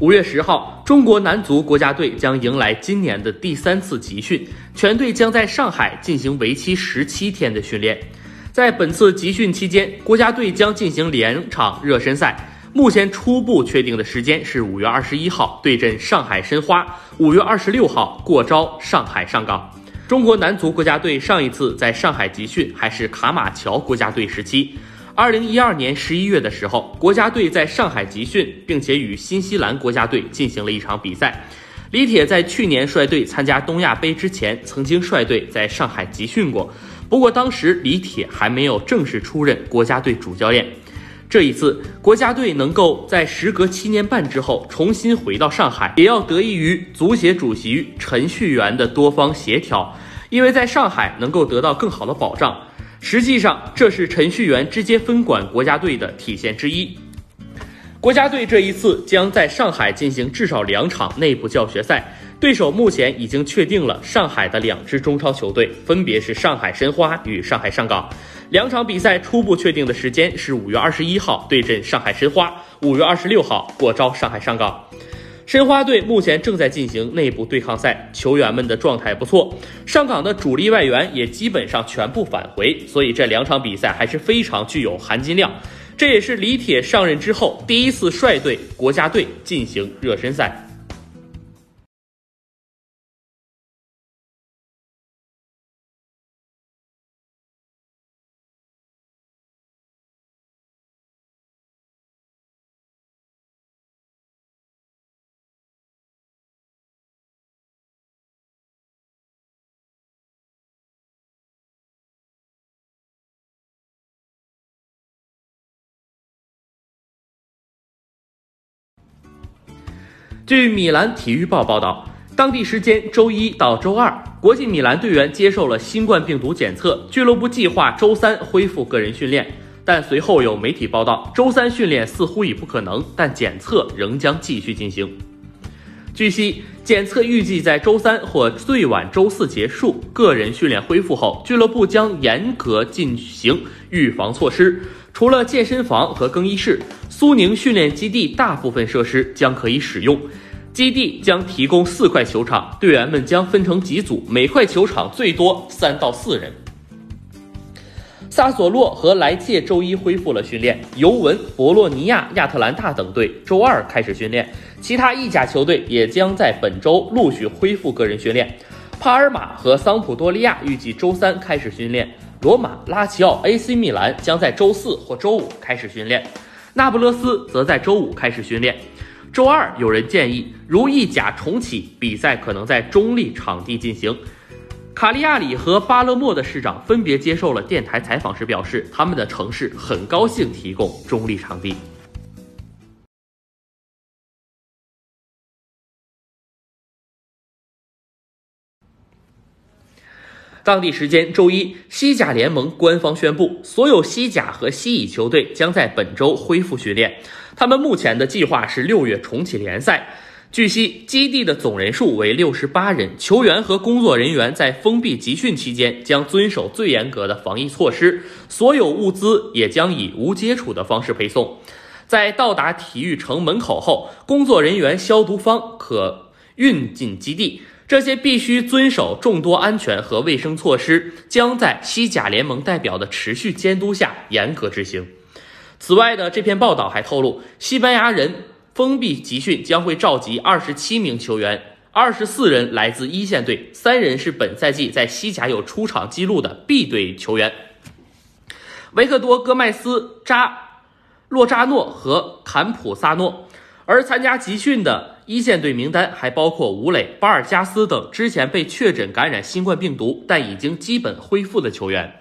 五月十号，中国男足国家队将迎来今年的第三次集训，全队将在上海进行为期十七天的训练。在本次集训期间，国家队将进行两场热身赛。目前初步确定的时间是五月二十一号对阵上海申花，五月二十六号过招上海上港。中国男足国家队上一次在上海集训还是卡马乔国家队时期。二零一二年十一月的时候，国家队在上海集训，并且与新西兰国家队进行了一场比赛。李铁在去年率队参加东亚杯之前，曾经率队在上海集训过。不过当时李铁还没有正式出任国家队主教练。这一次，国家队能够在时隔七年半之后重新回到上海，也要得益于足协主席陈戌源的多方协调，因为在上海能够得到更好的保障。实际上，这是陈戌源直接分管国家队的体现之一。国家队这一次将在上海进行至少两场内部教学赛，对手目前已经确定了上海的两支中超球队，分别是上海申花与上海上港。两场比赛初步确定的时间是五月二十一号对阵上海申花，五月二十六号过招上海上港。申花队目前正在进行内部对抗赛，球员们的状态不错。上港的主力外援也基本上全部返回，所以这两场比赛还是非常具有含金量。这也是李铁上任之后第一次率队国家队进行热身赛。据米兰体育报报道，当地时间周一到周二，国际米兰队员接受了新冠病毒检测，俱乐部计划周三恢复个人训练。但随后有媒体报道，周三训练似乎已不可能，但检测仍将继续进行。据悉，检测预计在周三或最晚周四结束。个人训练恢复后，俱乐部将严格进行预防措施。除了健身房和更衣室，苏宁训练基地大部分设施将可以使用。基地将提供四块球场，队员们将分成几组，每块球场最多三到四人。萨索洛和莱切周一恢复了训练，尤文、博洛尼亚、亚特兰大等队周二开始训练，其他意甲球队也将在本周陆续恢复个人训练。帕尔马和桑普多利亚预计周三开始训练。罗马、拉齐奥、AC 米兰将在周四或周五开始训练，那不勒斯则在周五开始训练。周二，有人建议，如意甲重启，比赛可能在中立场地进行。卡利亚里和巴勒莫的市长分别接受了电台采访时表示，他们的城市很高兴提供中立场地。当地时间周一，西甲联盟官方宣布，所有西甲和西乙球队将在本周恢复训练。他们目前的计划是六月重启联赛。据悉，基地的总人数为六十八人，球员和工作人员在封闭集训期间将遵守最严格的防疫措施，所有物资也将以无接触的方式配送。在到达体育城门口后，工作人员消毒方可运进基地。这些必须遵守众多安全和卫生措施，将在西甲联盟代表的持续监督下严格执行。此外的这篇报道还透露，西班牙人封闭集训将会召集二十七名球员，二十四人来自一线队，三人是本赛季在西甲有出场记录的 B 队球员，维克多·戈麦斯、扎洛扎诺和坎普萨诺。而参加集训的一线队名单还包括吴磊、巴尔加斯等之前被确诊感染新冠病毒但已经基本恢复的球员。